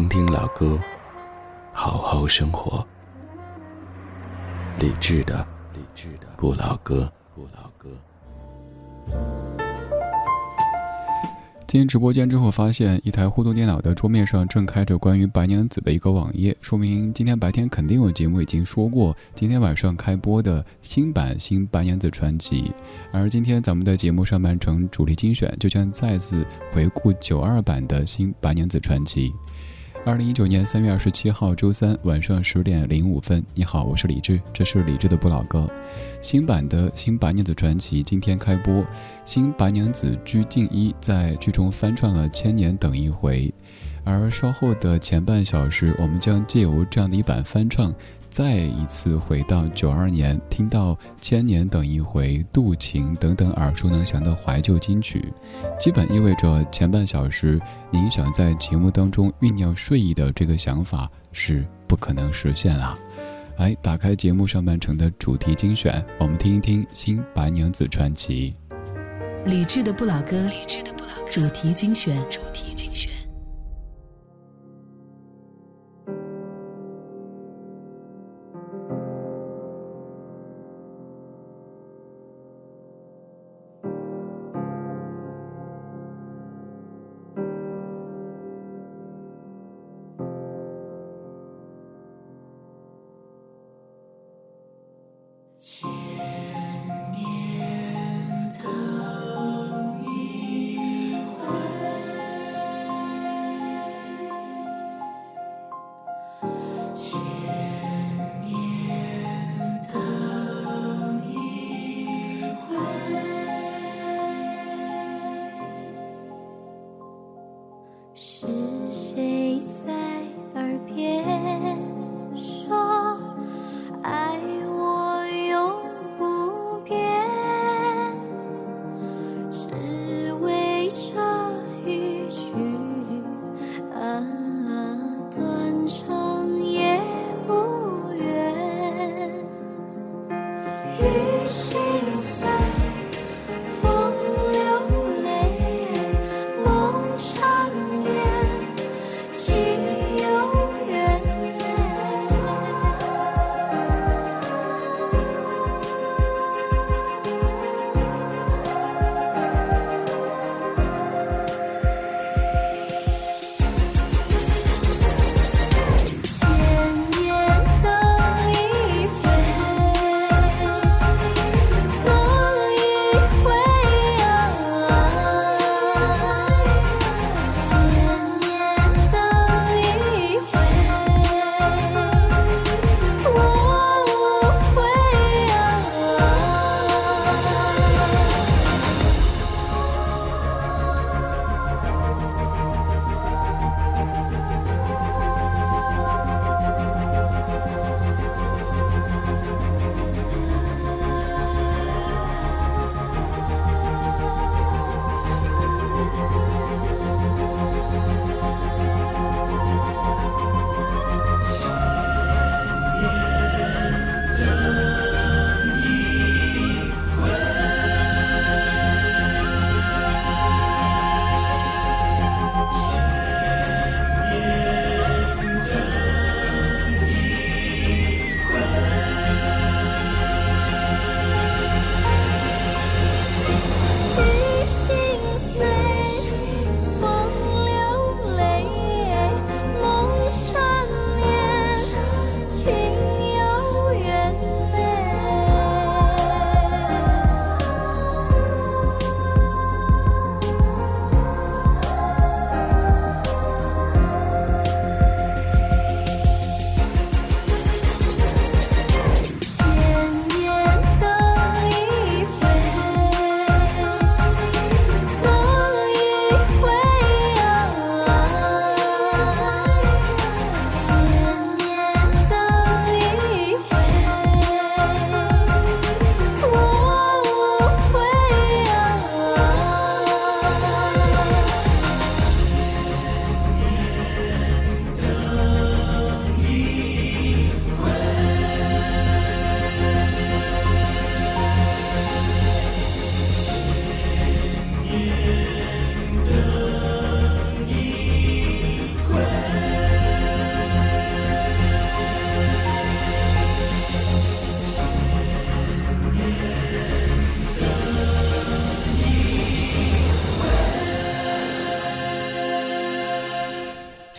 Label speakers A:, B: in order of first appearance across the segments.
A: 听听老歌，好好生活。理智的，理智的不老歌，不老歌。
B: 进直播间之后，发现一台互动电脑的桌面上正开着关于白娘子的一个网页，说明今天白天肯定有节目已经说过今天晚上开播的新版《新白娘子传奇》，而今天咱们的节目上半程主题精选就将再次回顾九二版的新白娘子传奇。二零一九年三月二十七号周三晚上十点零五分，你好，我是李志，这是李志的不老歌。新版的《新白娘子传奇》今天开播，新白娘子鞠婧祎在剧中翻唱了《千年等一回》，而稍后的前半小时，我们将借由这样的一版翻唱。再一次回到九二年，听到《千年等一回》《渡情》等等耳熟能详的怀旧金曲，基本意味着前半小时您想在节目当中酝酿睡意的这个想法是不可能实现了。来，打开节目上半程的主题精选，我们听一听《新白娘子传奇》。
C: 理智的不老歌，主题精选。
D: 风流泪，梦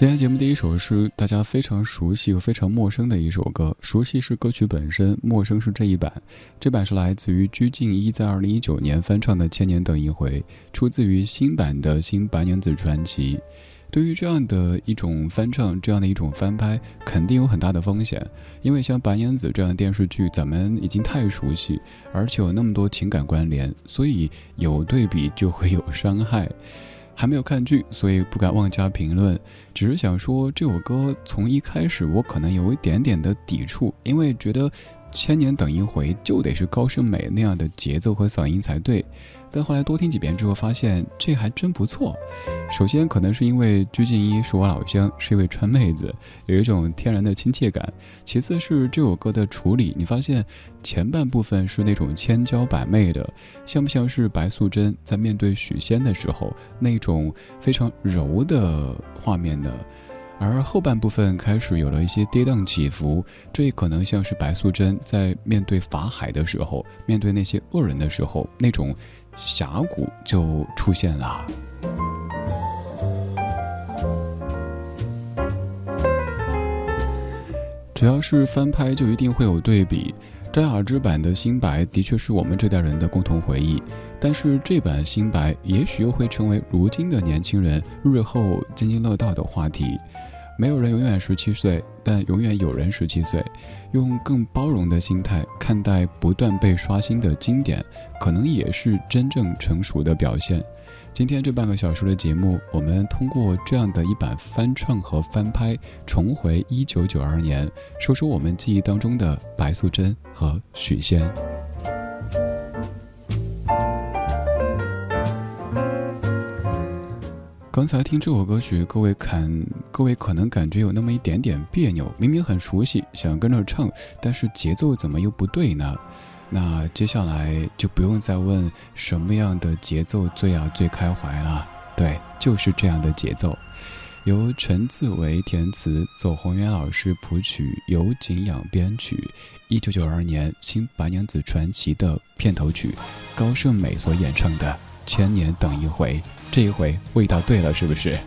B: 今天节目第一首是大家非常熟悉又非常陌生的一首歌，熟悉是歌曲本身，陌生是这一版。这版是来自于鞠婧祎在二零一九年翻唱的《千年等一回》，出自于新版的《新白娘子传奇》。对于这样的一种翻唱，这样的一种翻拍，肯定有很大的风险，因为像白娘子这样的电视剧，咱们已经太熟悉，而且有那么多情感关联，所以有对比就会有伤害。还没有看剧，所以不敢妄加评论。只是想说，这首歌从一开始我可能有一点点的抵触，因为觉得。千年等一回，就得是高胜美那样的节奏和嗓音才对。但后来多听几遍之后，发现这还真不错。首先，可能是因为鞠婧祎是我老乡，是一位川妹子，有一种天然的亲切感。其次是这首歌的处理，你发现前半部分是那种千娇百媚的，像不像是白素贞在面对许仙的时候那种非常柔的画面呢？而后半部分开始有了一些跌宕起伏，这也可能像是白素贞在面对法海的时候，面对那些恶人的时候，那种峡谷就出现了。只要是翻拍，就一定会有对比。张雅芝版的新白的确是我们这代人的共同回忆，但是这版新白也许又会成为如今的年轻人日后津津乐道的话题。没有人永远十七岁，但永远有人十七岁。用更包容的心态看待不断被刷新的经典，可能也是真正成熟的表现。今天这半个小时的节目，我们通过这样的一版翻唱和翻拍，重回一九九二年，说说我们记忆当中的白素贞和许仙。刚才听这首歌曲，各位看，各位可能感觉有那么一点点别扭。明明很熟悉，想跟着唱，但是节奏怎么又不对呢？那接下来就不用再问什么样的节奏最啊最开怀了。对，就是这样的节奏。由陈自为填词，左宏元老师谱曲，由景仰编曲。一九九二年《新白娘子传奇》的片头曲，高胜美所演唱的。千年等一回，这一回味道对了，是不是？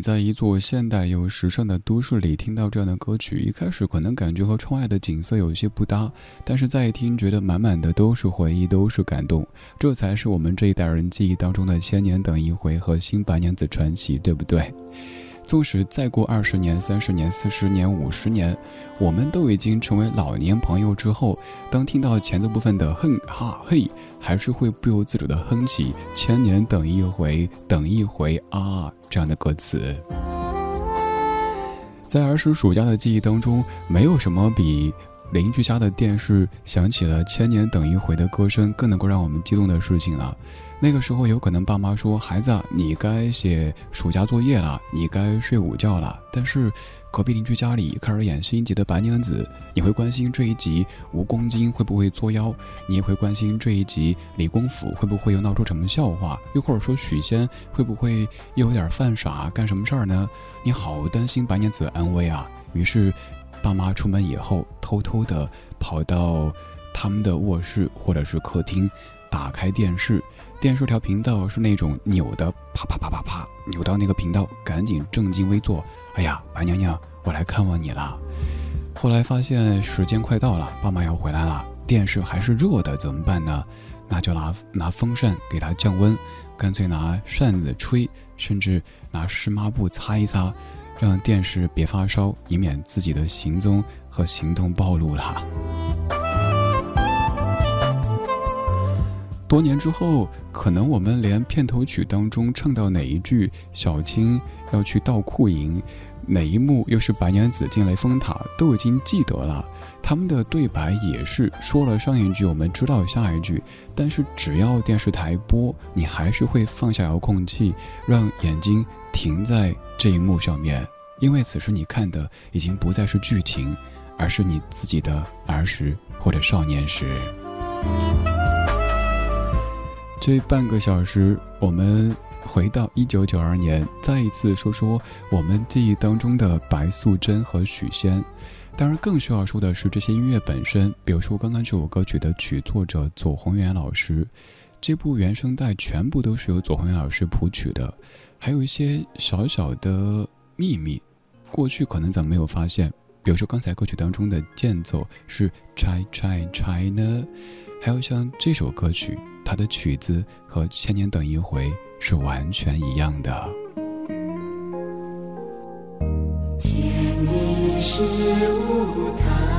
B: 在一座现代又时尚的都市里听到这样的歌曲，一开始可能感觉和窗外的景色有些不搭，但是再一听，觉得满满的都是回忆，都是感动。这才是我们这一代人记忆当中的《千年等一回》和《新白娘子传奇》，对不对？纵使再过二十年、三十年、四十年、五十年，我们都已经成为老年朋友之后，当听到前奏部分的“哼哈嘿”，还是会不由自主地哼起“千年等一回，等一回啊”这样的歌词。在儿时暑假的记忆当中，没有什么比。邻居家的电视响起了《千年等一回》的歌声，更能够让我们激动的事情了。那个时候，有可能爸妈说：“孩子，你该写暑假作业了，你该睡午觉了。”但是，隔壁邻居家里开始演新一集的《白娘子》，你会关心这一集蜈蚣精会不会作妖？你也会关心这一集李公甫会不会又闹出什么笑话？又或者说许仙会不会又有点犯傻，干什么事儿呢？你好担心白娘子安危啊！于是。爸妈出门以后，偷偷的跑到他们的卧室或者是客厅，打开电视，电视调频道是那种扭的，啪啪啪啪啪，扭到那个频道，赶紧正襟危坐。哎呀，白娘娘，我来看望你了。后来发现时间快到了，爸妈要回来了，电视还是热的，怎么办呢？那就拿拿风扇给它降温，干脆拿扇子吹，甚至拿湿抹布擦一擦。让电视别发烧，以免自己的行踪和行动暴露了。多年之后，可能我们连片头曲当中唱到哪一句小青要去盗库营，哪一幕又是白娘子进雷峰塔，都已经记得了。他们的对白也是说了上一句，我们知道下一句，但是只要电视台播，你还是会放下遥控器，让眼睛。停在这一幕上面，因为此时你看的已经不再是剧情，而是你自己的儿时或者少年时。这半个小时，我们回到一九九二年，再一次说说我们记忆当中的白素贞和许仙。当然，更需要说的是这些音乐本身，比如说刚刚这首歌曲的曲作者左宏元老师，这部原声带全部都是由左宏元老师谱曲的。还有一些小小的秘密，过去可能咱们没有发现。比如说刚才歌曲当中的间奏是 China China，还有像这首歌曲，它的曲子和《千年等一回》是完全一样的。
D: 天地是舞台，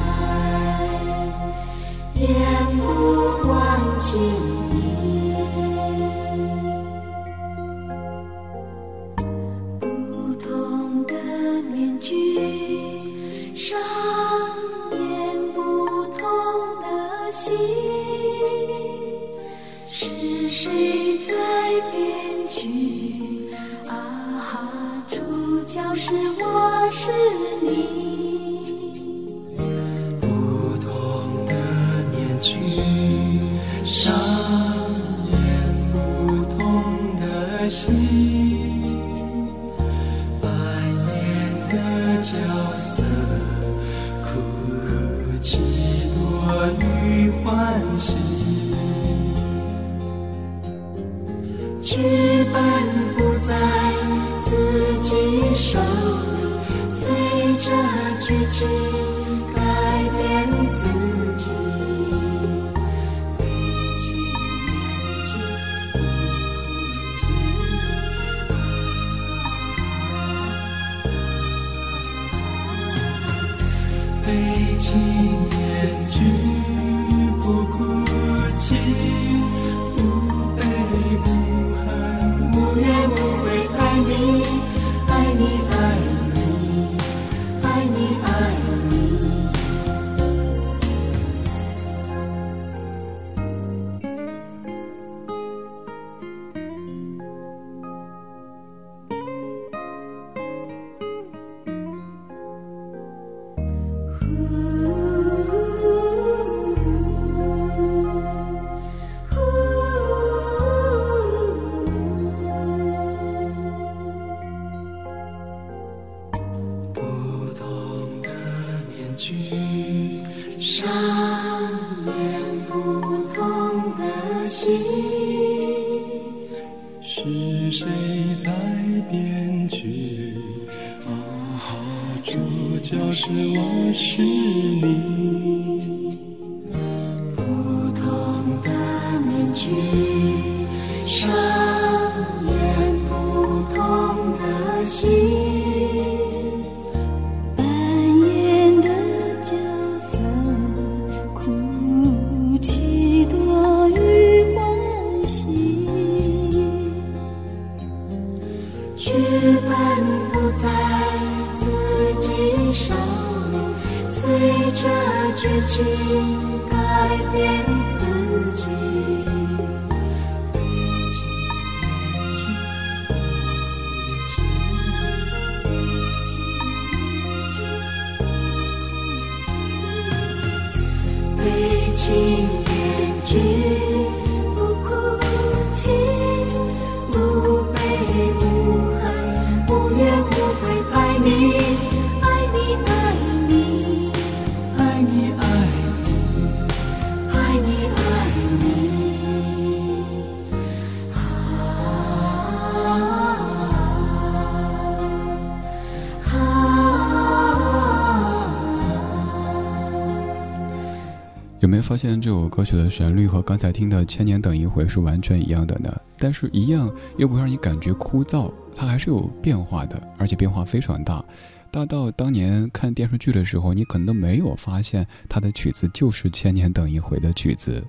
B: 发现这首歌曲的旋律和刚才听的《千年等一回》是完全一样的呢？但是，一样又不会让你感觉枯燥，它还是有变化的，而且变化非常大，大到当年看电视剧的时候，你可能都没有发现它的曲子就是《千年等一回》的曲子。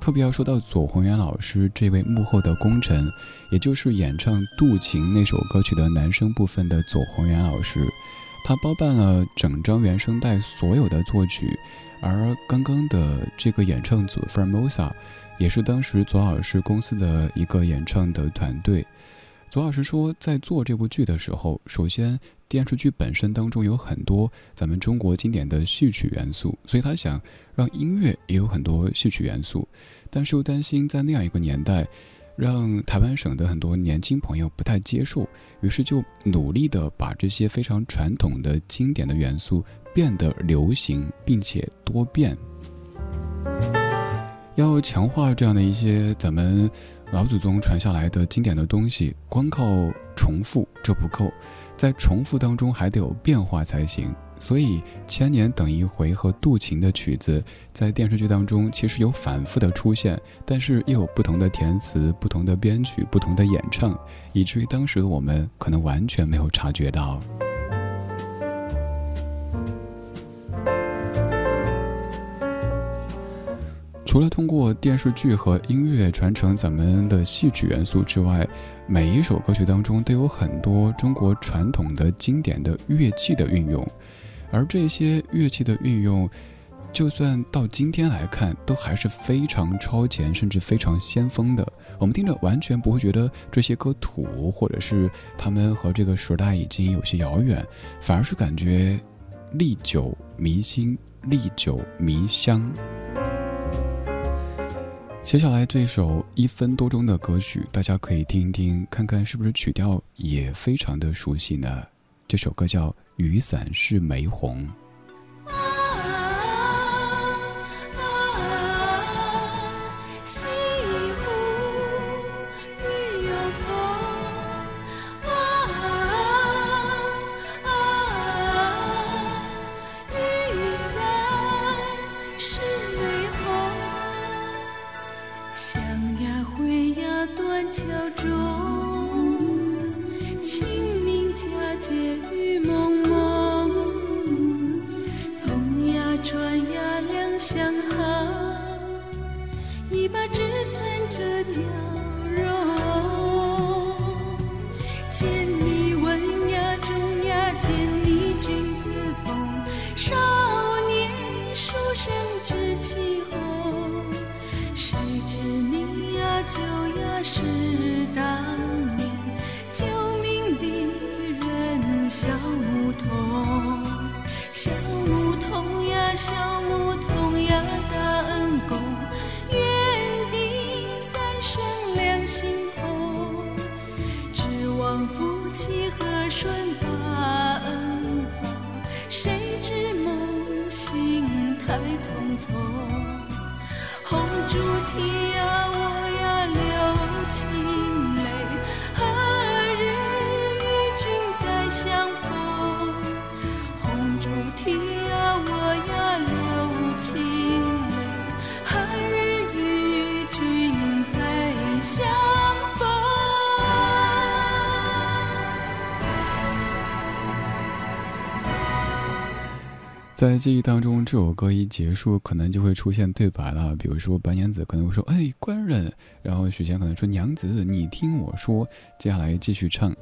B: 特别要说到左宏元老师这位幕后的功臣，也就是演唱《渡情》那首歌曲的男声部分的左宏元老师，他包办了整张原声带所有的作曲。而刚刚的这个演唱组 Formosa，也是当时左老师公司的一个演唱的团队。左老师说，在做这部剧的时候，首先电视剧本身当中有很多咱们中国经典的戏曲元素，所以他想让音乐也有很多戏曲元素，但是又担心在那样一个年代，让台湾省的很多年轻朋友不太接受，于是就努力的把这些非常传统的经典的元素变得流行，并且多变。要强化这样的一些咱们老祖宗传下来的经典的东西，光靠重复这不够，在重复当中还得有变化才行。所以，《千年等一回》和《渡情》的曲子在电视剧当中其实有反复的出现，但是又有不同的填词、不同的编曲、不同的演唱，以至于当时的我们可能完全没有察觉到。除了通过电视剧和音乐传承咱们的戏曲元素之外，每一首歌曲当中都有很多中国传统的经典的乐器的运用，而这些乐器的运用，就算到今天来看，都还是非常超前，甚至非常先锋的。我们听着完全不会觉得这些歌土，或者是他们和这个时代已经有些遥远，反而是感觉历久弥新，历久弥香。接下来这首一分多钟的歌曲，大家可以听一听，看看是不是曲调也非常的熟悉呢？这首歌叫《雨伞是玫红》。you. 记忆当中，这首歌一结束，可能就会出现对白了。比如说白娘子可能会说：“哎，官人。”然后许仙可能说：“娘子，你听我说。”接下来继续唱。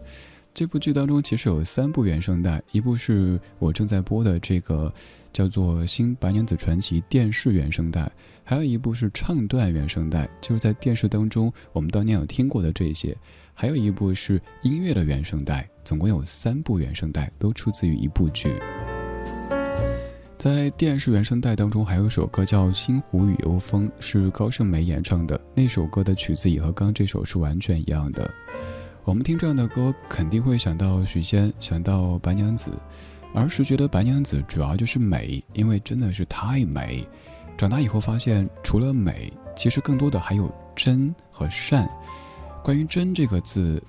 B: 这部剧当中其实有三部原声带，一部是我正在播的这个叫做《新白娘子传奇》电视原声带，还有一部是唱段原声带，就是在电视当中我们当年有听过的这些，还有一部是音乐的原声带，总共有三部原声带，都出自于一部剧。在电视原声带当中，还有一首歌叫《星湖与幽风》，是高胜美演唱的。那首歌的曲子也和刚这首是完全一样的。我们听这样的歌，肯定会想到许仙，想到白娘子。儿时觉得白娘子主要就是美，因为真的是太美。长大以后发现，除了美，其实更多的还有真和善。关于真这个字，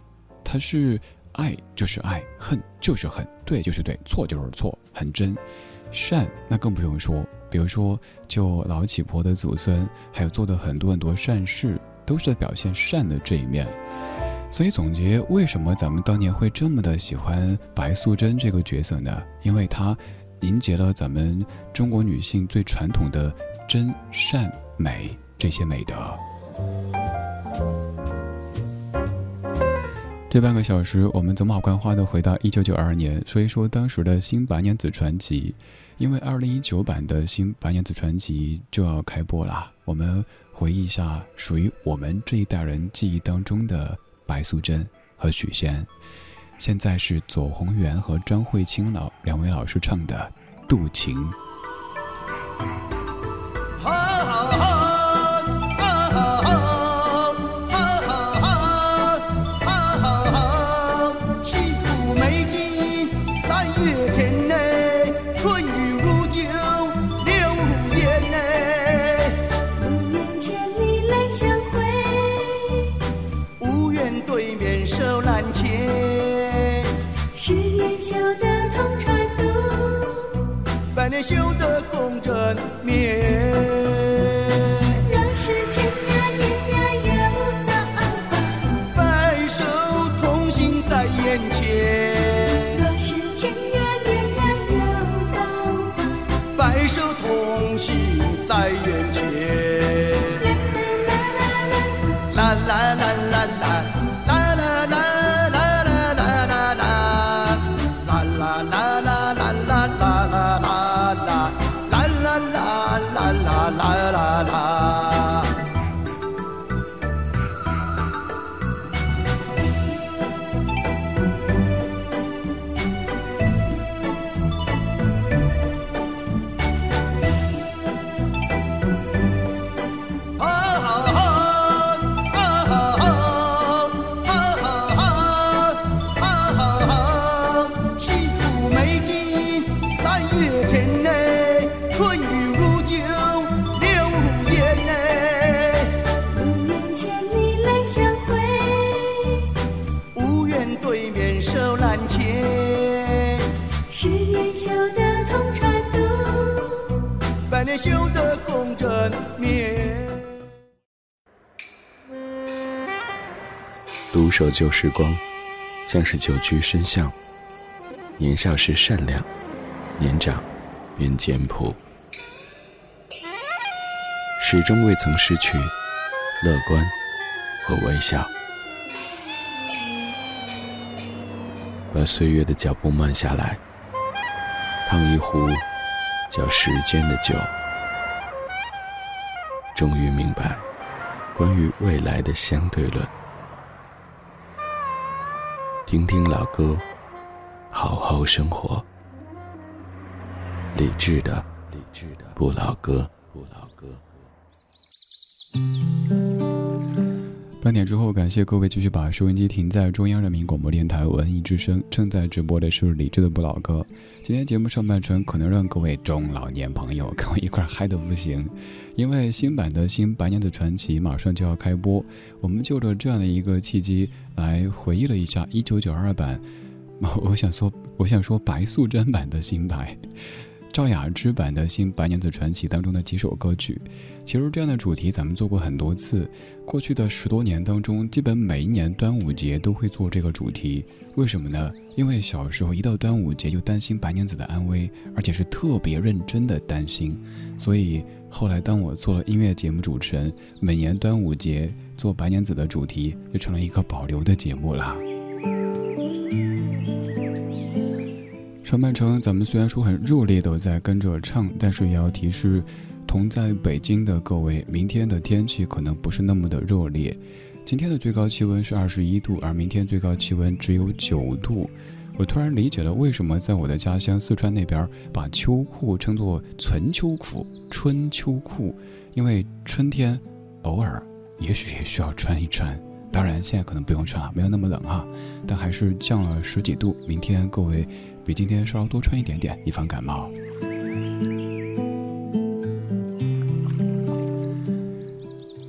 B: 它是爱就是爱，恨就是恨，对就是对，错就是错，很真。善那更不用说，比如说就老乞婆的祖孙，还有做的很多很多善事，都是在表现善的这一面。所以总结，为什么咱们当年会这么的喜欢白素贞这个角色呢？因为她凝结了咱们中国女性最传统的真善美这些美德。这半个小时，我们走马观花的回到一九九二年，说一说当时的新白娘子传奇。因为二零一九版的新白娘子传奇就要开播了，我们回忆一下属于我们这一代人记忆当中的白素贞和许仙。现在是左宏元和张慧清老两位老师唱的《渡情》。
E: 修得共枕眠，枕眠。
A: 独守旧时光，像是久居深巷。年少时善良，年长便简朴，始终未曾失去乐观和微笑。把岁月的脚步慢下来，烫一壶叫时间的酒。终于明白，关于未来的相对论。听听老歌，好好生活。理智的，理智的不老歌，不老歌。
B: 半点之后，感谢各位继续把收音机停在中央人民广播电台文艺之声。正在直播的是李志的不老歌。今天节目上半程可能让各位中老年朋友跟我一块嗨的不行，因为新版的新白娘子传奇马上就要开播。我们就着这样的一个契机来回忆了一下一九九二版，我想说，我想说白素贞版的新白。赵雅芝版的《新白娘子传奇》当中的几首歌曲。其实这样的主题咱们做过很多次，过去的十多年当中，基本每一年端午节都会做这个主题。为什么呢？因为小时候一到端午节就担心白娘子的安危，而且是特别认真的担心。所以后来当我做了音乐节目主持人，每年端午节做白娘子的主题就成了一个保留的节目了。上半程咱们虽然说很热烈的在跟着唱，但是也要提示同在北京的各位，明天的天气可能不是那么的热烈。今天的最高气温是二十一度，而明天最高气温只有九度。我突然理解了为什么在我的家乡四川那边把秋裤称作存秋裤、春秋裤，因为春天偶尔也许也需要穿一穿。当然现在可能不用穿了，没有那么冷哈，但还是降了十几度。明天各位。比今天稍稍多穿一点点，以防感冒。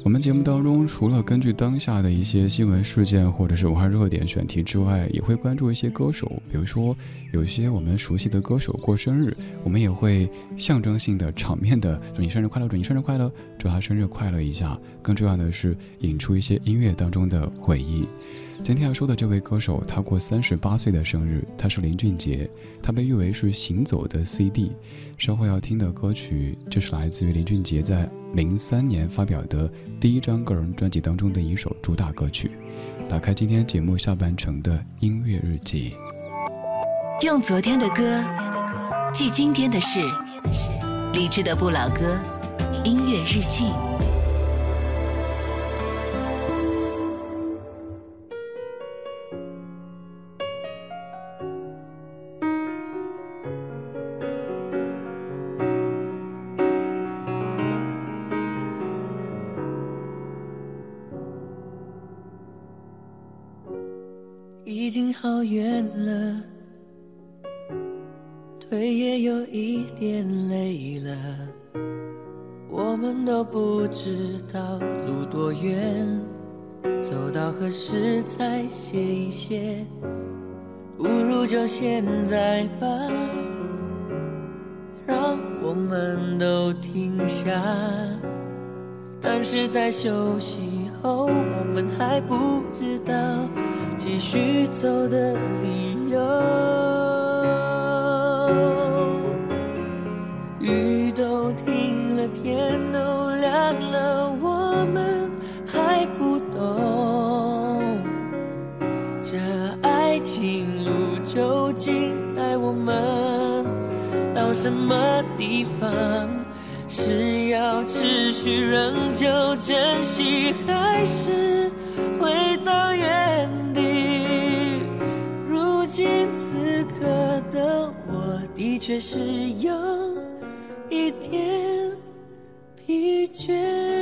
B: 我们节目当中，除了根据当下的一些新闻事件或者是文化热点选题之外，也会关注一些歌手。比如说，有些我们熟悉的歌手过生日，我们也会象征性的、场面的祝你生日快乐，祝你生日快乐，祝他生日快乐一下。更重要的是，引出一些音乐当中的回忆。今天要说的这位歌手，他过三十八岁的生日，他是林俊杰，他被誉为是行走的 CD。稍后要听的歌曲，就是来自于林俊杰在零三年发表的第一张个人专辑当中的一首主打歌曲。打开今天节目下半程的音乐日记，
C: 用昨天的歌记今天的事，理智的不老歌，音乐日记。
F: 经好远了，腿也有一点累了，我们都不知道路多远，走到何时才歇一歇？不如就现在吧，让我们都停下。但是在休息后，我们还不知道。继续走的理由，雨都停了，天都亮了，我们还不懂这爱情路究竟带我们到什么地方？是要持续仍旧珍惜，还是却是有一点疲倦。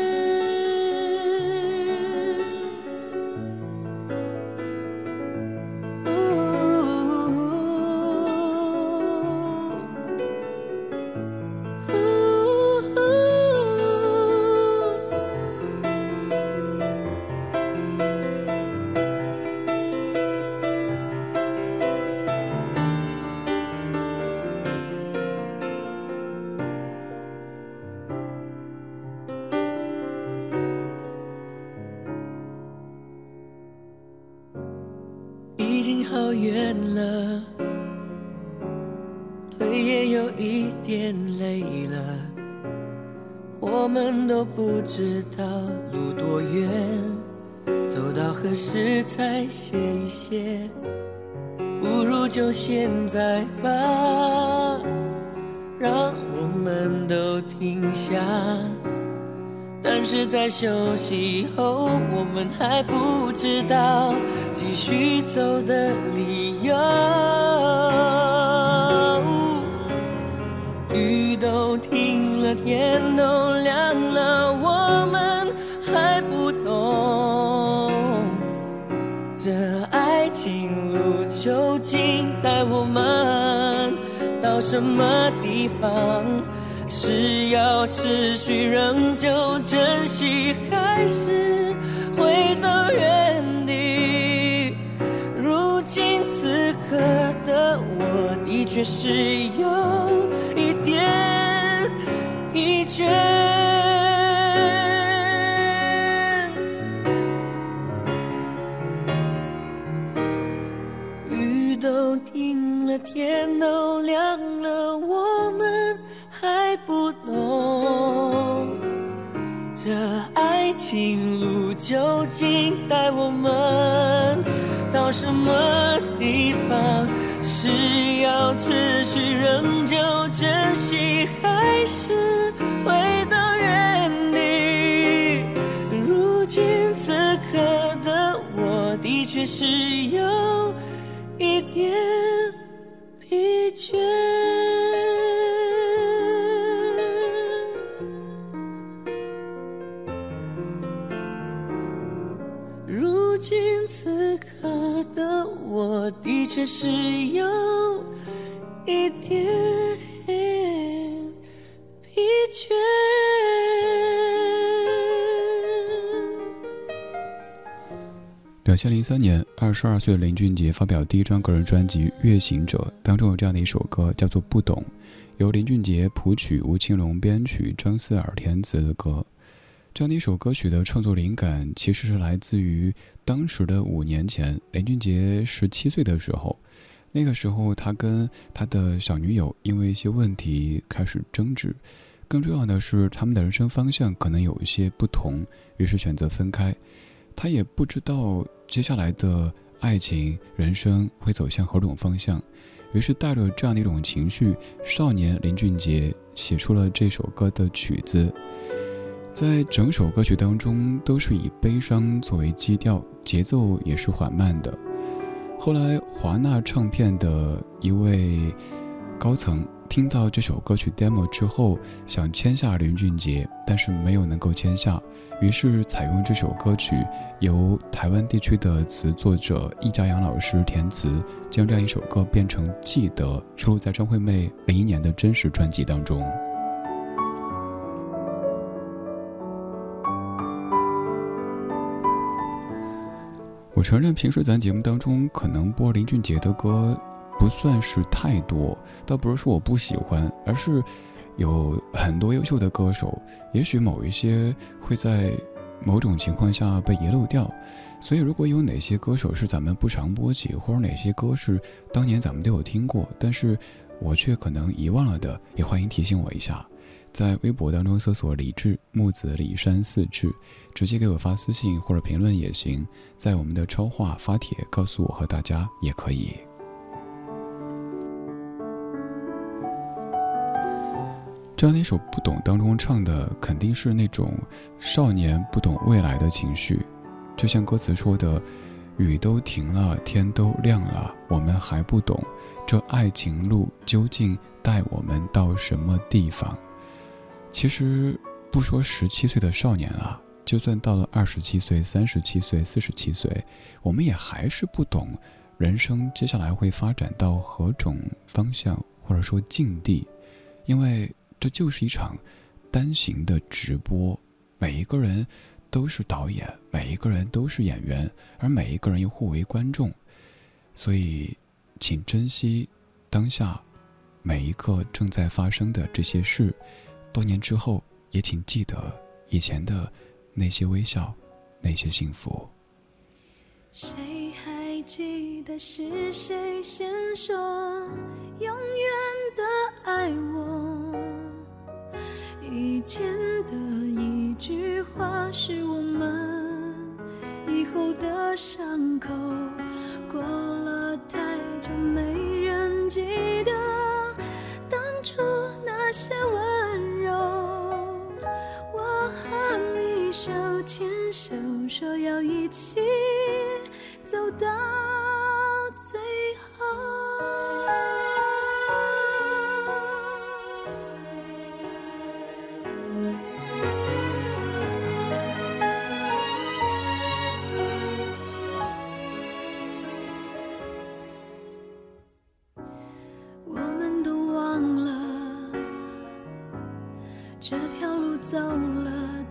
F: 现在吧，让我们都停下。但是在休息后，我们还不知道继续走的理由。雨都停了，天什么地方是要持续仍旧珍惜还是回到原地如今此刻的我的确是有一点疲倦雨都停了天都亮这爱情路究竟带我们到什么地方？是要持续仍旧珍惜，还是回到原地？如今此刻的我，的确是有一点疲倦。我，的确是有一点疲倦。
B: 两千零三年，二十二岁的林俊杰发表第一张个人专辑《月行者》，当中有这样的一首歌，叫做《不懂》，由林俊杰谱曲，吴青龙编曲，张思尔填词的歌。这样的一首歌曲的创作灵感，其实是来自于当时的五年前，林俊杰十七岁的时候。那个时候，他跟他的小女友因为一些问题开始争执，更重要的是，他们的人生方向可能有一些不同，于是选择分开。他也不知道接下来的爱情、人生会走向何种方向，于是带着这样的一种情绪，少年林俊杰写出了这首歌的曲子。在整首歌曲当中，都是以悲伤作为基调，节奏也是缓慢的。后来，华纳唱片的一位高层听到这首歌曲 demo 之后，想签下林俊杰，但是没有能够签下，于是采用这首歌曲由台湾地区的词作者易家扬老师填词，将这样一首歌变成《记得》，收录在张惠妹零一年的真实专辑当中。我承认，平时咱节目当中可能播林俊杰的歌不算是太多，倒不是说我不喜欢，而是有很多优秀的歌手，也许某一些会在某种情况下被遗漏掉。所以，如果有哪些歌手是咱们不常播起，或者哪些歌是当年咱们都有听过，但是我却可能遗忘了的，也欢迎提醒我一下。在微博当中搜索“李志木子李山四志”，直接给我发私信或者评论也行。在我们的超话发帖告诉我和大家也可以。这样的一首《不懂》当中唱的肯定是那种少年不懂未来的情绪，就像歌词说的：“雨都停了，天都亮了，我们还不懂这爱情路究竟带我们到什么地方。”其实，不说十七岁的少年了，就算到了二十七岁、三十七岁、四十七岁，我们也还是不懂人生接下来会发展到何种方向，或者说境地，因为这就是一场单行的直播，每一个人都是导演，每一个人都是演员，而每一个人又互为观众，所以，请珍惜当下每一刻正在发生的这些事。多年之后，也请记得以前的那些微笑，那些幸福。
D: 谁还记得是谁先说永远的爱我？以前的一句话是我们以后的伤口。过了太久，没人记得当初那些温柔。我和你手牵手，说要一起走到最后。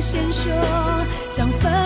D: 先说想分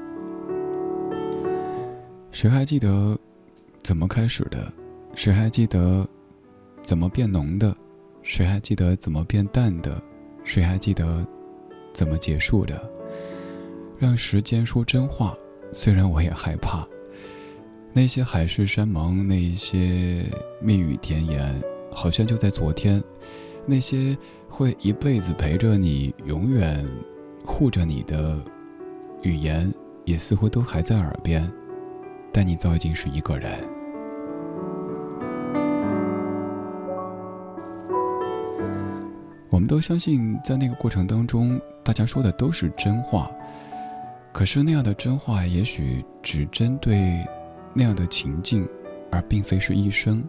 B: 谁还记得怎么开始的？谁还记得怎么变浓的？谁还记得怎么变淡的？谁还记得怎么结束的？让时间说真话，虽然我也害怕。那些海誓山盟，那些蜜语甜言，好像就在昨天。那些会一辈子陪着你、永远护着你的语言，也似乎都还在耳边，但你早已经是一个人。我们都相信，在那个过程当中，大家说的都是真话。可是那样的真话，也许只针对那样的情境，而并非是一生。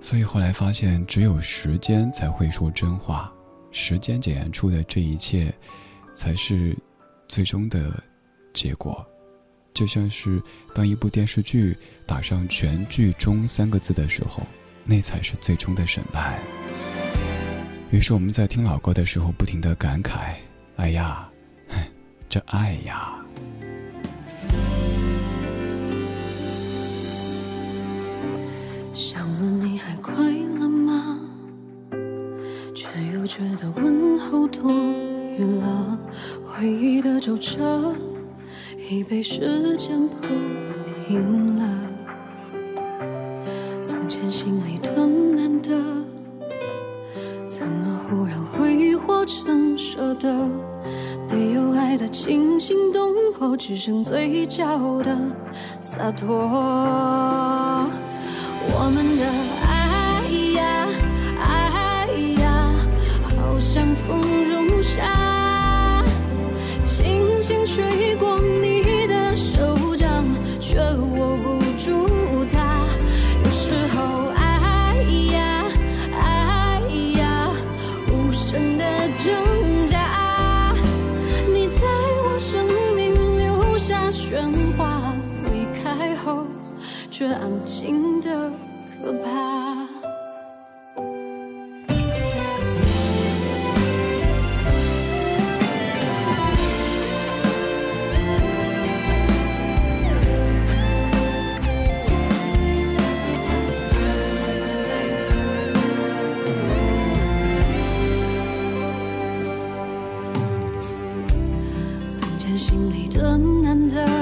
B: 所以后来发现，只有时间才会说真话，时间检验出的这一切，才是最终的结果。就像是当一部电视剧打上“全剧终”三个字的时候，那才是最终的审判。于是我们在听老歌的时候，不停的感慨：“哎呀，这爱呀！”
D: 想问你还快乐吗？却又觉得问候多余了。回忆的皱褶已被时间铺平了。从前心里的难得，怎么忽然挥霍成舍得，没有爱的惊心动魄，只剩嘴角的洒脱。我们的爱呀，爱呀，好像风中沙，轻轻吹过安静的可怕。从前心里的难得，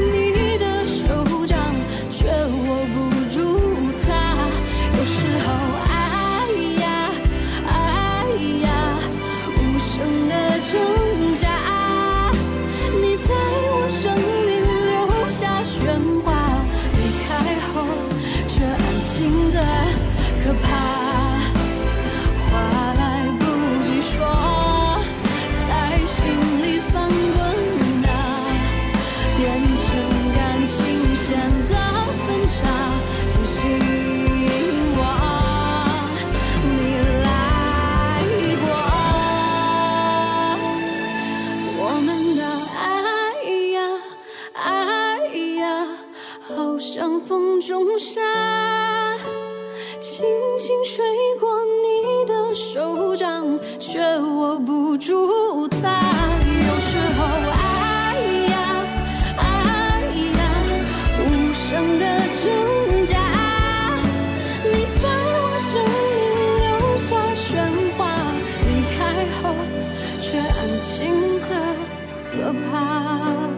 D: 怕。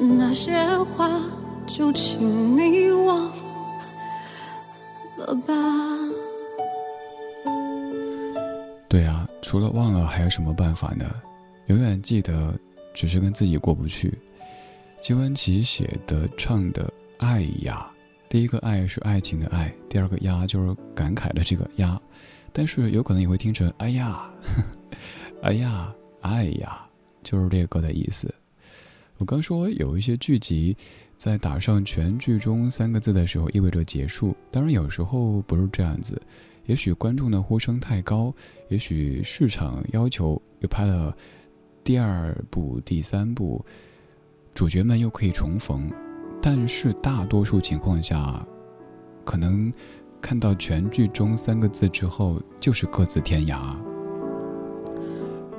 D: 那些话就请你忘了吧。
B: 对啊，除了忘了还有什么办法呢？永远记得，只是跟自己过不去。金玟岐写的、唱的《爱呀》，第一个“爱”是爱情的“爱”，第二个“呀”就是感慨的这个“呀”，但是有可能也会听成“哎呀”，哎呀，哎呀，就是这个歌的意思。我刚说有一些剧集，在打上全剧终三个字的时候意味着结束，当然有时候不是这样子，也许观众的呼声太高，也许市场要求又拍了第二部、第三部，主角们又可以重逢，但是大多数情况下，可能看到全剧终三个字之后，就是各自天涯。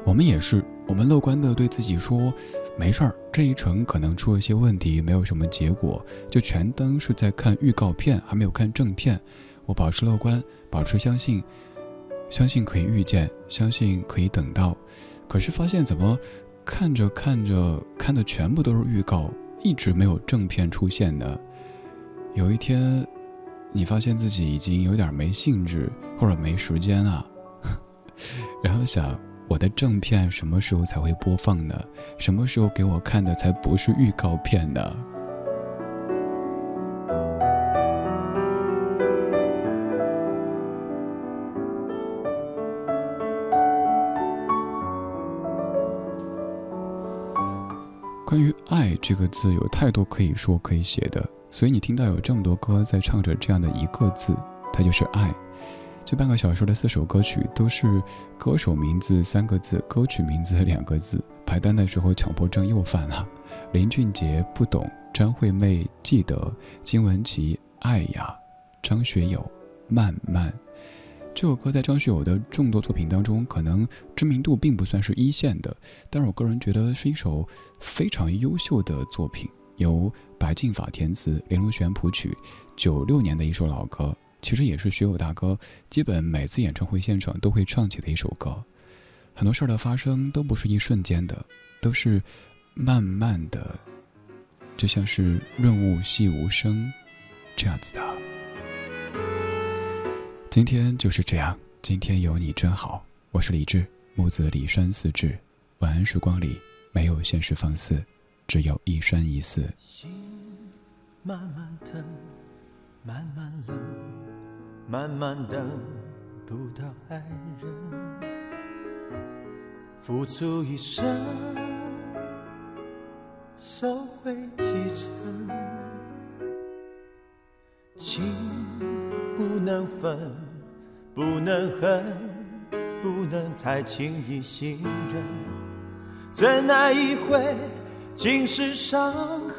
B: 我们也是，我们乐观的对自己说，没事儿，这一程可能出了些问题，没有什么结果，就全当是在看预告片，还没有看正片。我保持乐观，保持相信，相信可以遇见，相信可以等到。可是发现怎么看着看着看的全部都是预告，一直没有正片出现呢？有一天，你发现自己已经有点没兴致或者没时间了，然后想。我的正片什么时候才会播放呢？什么时候给我看的才不是预告片呢？关于“爱”这个字，有太多可以说可以写的，所以你听到有这么多歌在唱着这样的一个字，它就是爱。这半个小时的四首歌曲都是歌手名字三个字，歌曲名字两个字。排单的时候强迫症又犯了。林俊杰不懂，张惠妹记得，金玟岐爱呀，张学友慢慢。这首歌在张学友的众多作品当中，可能知名度并不算是一线的，但是我个人觉得是一首非常优秀的作品，由白敬法填词，林隆璇谱曲，九六年的一首老歌，其实也是学友大哥基本每次演唱会现场都会唱起的一首歌。很多事儿的发生都不是一瞬间的，都是慢慢的，就像是润物细无声这样子的。今天就是这样，今天有你真好。我是李志，木子李山四志。晚安，时光里没有现实放肆，只有一山一寺。
G: 慢慢等，慢慢冷，慢慢等不到爱人，付出一生，收回几成，情不能分，不能恨，不能太轻易信任，怎爱一回尽是伤痕，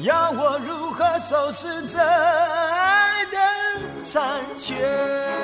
G: 要我如何收拾这爱的残缺？